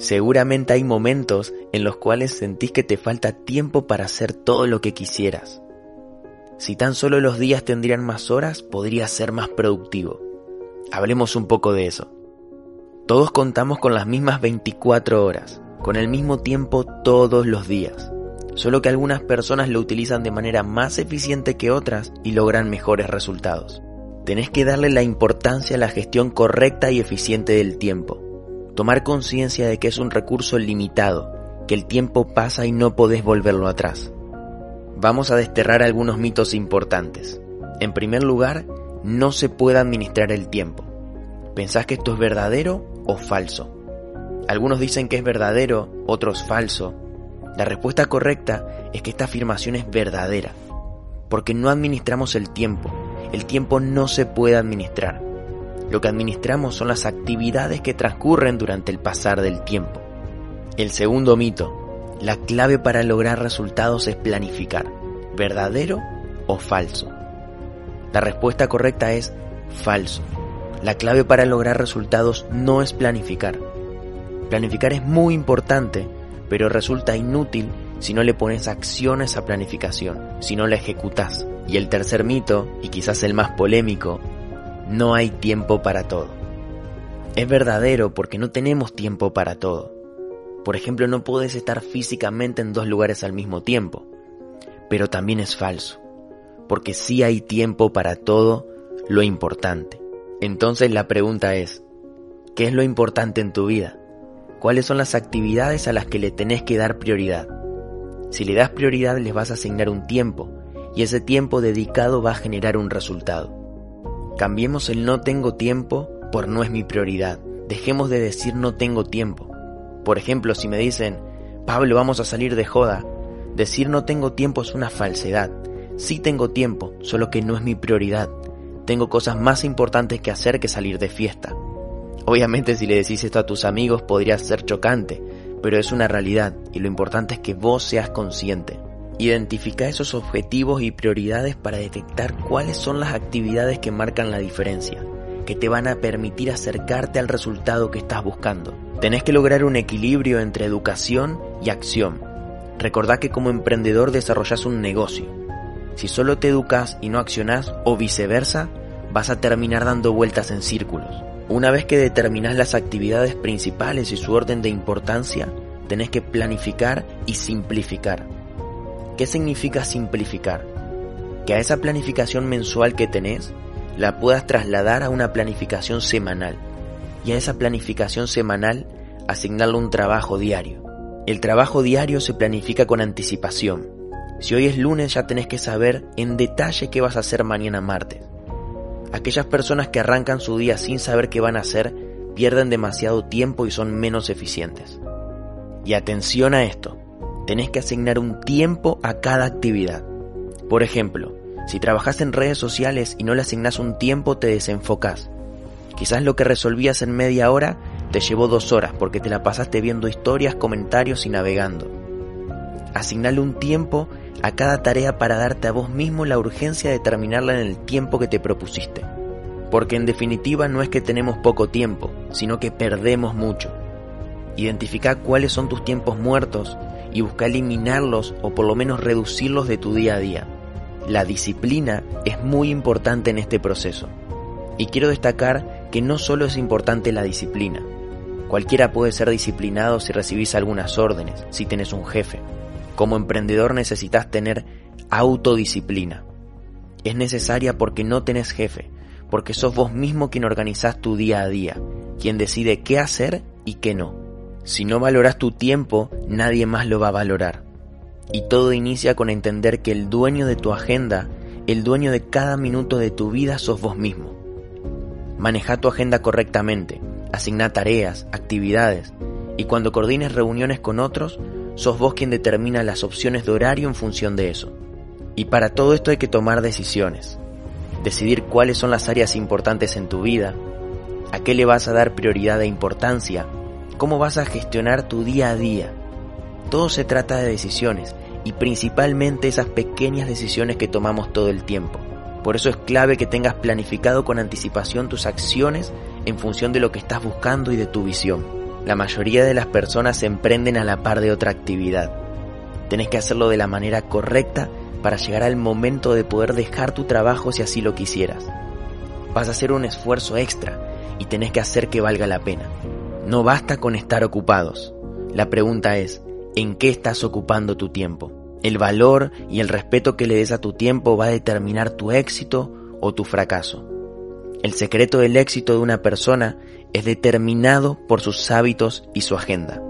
Seguramente hay momentos en los cuales sentís que te falta tiempo para hacer todo lo que quisieras. Si tan solo los días tendrían más horas, podrías ser más productivo. Hablemos un poco de eso. Todos contamos con las mismas 24 horas, con el mismo tiempo todos los días. Solo que algunas personas lo utilizan de manera más eficiente que otras y logran mejores resultados. Tenés que darle la importancia a la gestión correcta y eficiente del tiempo tomar conciencia de que es un recurso limitado, que el tiempo pasa y no podés volverlo atrás. Vamos a desterrar algunos mitos importantes. En primer lugar, no se puede administrar el tiempo. ¿Pensás que esto es verdadero o falso? Algunos dicen que es verdadero, otros falso. La respuesta correcta es que esta afirmación es verdadera, porque no administramos el tiempo. El tiempo no se puede administrar. Lo que administramos son las actividades que transcurren durante el pasar del tiempo. El segundo mito, la clave para lograr resultados es planificar, verdadero o falso. La respuesta correcta es falso. La clave para lograr resultados no es planificar. Planificar es muy importante, pero resulta inútil si no le pones acción a esa planificación, si no la ejecutas. Y el tercer mito, y quizás el más polémico, no hay tiempo para todo. Es verdadero porque no tenemos tiempo para todo. Por ejemplo, no puedes estar físicamente en dos lugares al mismo tiempo. Pero también es falso, porque sí hay tiempo para todo lo importante. Entonces la pregunta es, ¿qué es lo importante en tu vida? ¿Cuáles son las actividades a las que le tenés que dar prioridad? Si le das prioridad les vas a asignar un tiempo y ese tiempo dedicado va a generar un resultado. Cambiemos el no tengo tiempo por no es mi prioridad. Dejemos de decir no tengo tiempo. Por ejemplo, si me dicen, Pablo, vamos a salir de joda, decir no tengo tiempo es una falsedad. Sí tengo tiempo, solo que no es mi prioridad. Tengo cosas más importantes que hacer que salir de fiesta. Obviamente si le decís esto a tus amigos podría ser chocante, pero es una realidad y lo importante es que vos seas consciente. Identifica esos objetivos y prioridades para detectar cuáles son las actividades que marcan la diferencia, que te van a permitir acercarte al resultado que estás buscando. Tenés que lograr un equilibrio entre educación y acción. Recordá que como emprendedor desarrollas un negocio. Si solo te educas y no accionás, o viceversa, vas a terminar dando vueltas en círculos. Una vez que determinás las actividades principales y su orden de importancia, tenés que planificar y simplificar. ¿Qué significa simplificar? Que a esa planificación mensual que tenés la puedas trasladar a una planificación semanal y a esa planificación semanal asignarle un trabajo diario. El trabajo diario se planifica con anticipación. Si hoy es lunes ya tenés que saber en detalle qué vas a hacer mañana martes. Aquellas personas que arrancan su día sin saber qué van a hacer pierden demasiado tiempo y son menos eficientes. Y atención a esto, tenés que asignar un tiempo a cada actividad. Por ejemplo, si trabajas en redes sociales y no le asignas un tiempo, te desenfocas. Quizás lo que resolvías en media hora te llevó dos horas porque te la pasaste viendo historias, comentarios y navegando. Asignale un tiempo a cada tarea para darte a vos mismo la urgencia de terminarla en el tiempo que te propusiste. Porque en definitiva no es que tenemos poco tiempo, sino que perdemos mucho. Identifica cuáles son tus tiempos muertos y busca eliminarlos o por lo menos reducirlos de tu día a día. La disciplina es muy importante en este proceso. Y quiero destacar que no solo es importante la disciplina. Cualquiera puede ser disciplinado si recibís algunas órdenes, si tenés un jefe. Como emprendedor necesitas tener autodisciplina. Es necesaria porque no tenés jefe, porque sos vos mismo quien organizás tu día a día, quien decide qué hacer y qué no. Si no valoras tu tiempo, nadie más lo va a valorar. Y todo inicia con entender que el dueño de tu agenda, el dueño de cada minuto de tu vida sos vos mismo. Maneja tu agenda correctamente, asigna tareas, actividades, Y cuando coordines reuniones con otros, sos vos quien determina las opciones de horario en función de eso. Y para todo esto hay que tomar decisiones. Decidir cuáles son las áreas importantes en tu vida, a qué le vas a dar prioridad e importancia, cómo vas a gestionar tu día a día. Todo se trata de decisiones y principalmente esas pequeñas decisiones que tomamos todo el tiempo. Por eso es clave que tengas planificado con anticipación tus acciones en función de lo que estás buscando y de tu visión. La mayoría de las personas se emprenden a la par de otra actividad. Tenés que hacerlo de la manera correcta para llegar al momento de poder dejar tu trabajo si así lo quisieras. Vas a hacer un esfuerzo extra y tenés que hacer que valga la pena. No basta con estar ocupados. La pregunta es, ¿en qué estás ocupando tu tiempo? El valor y el respeto que le des a tu tiempo va a determinar tu éxito o tu fracaso. El secreto del éxito de una persona es determinado por sus hábitos y su agenda.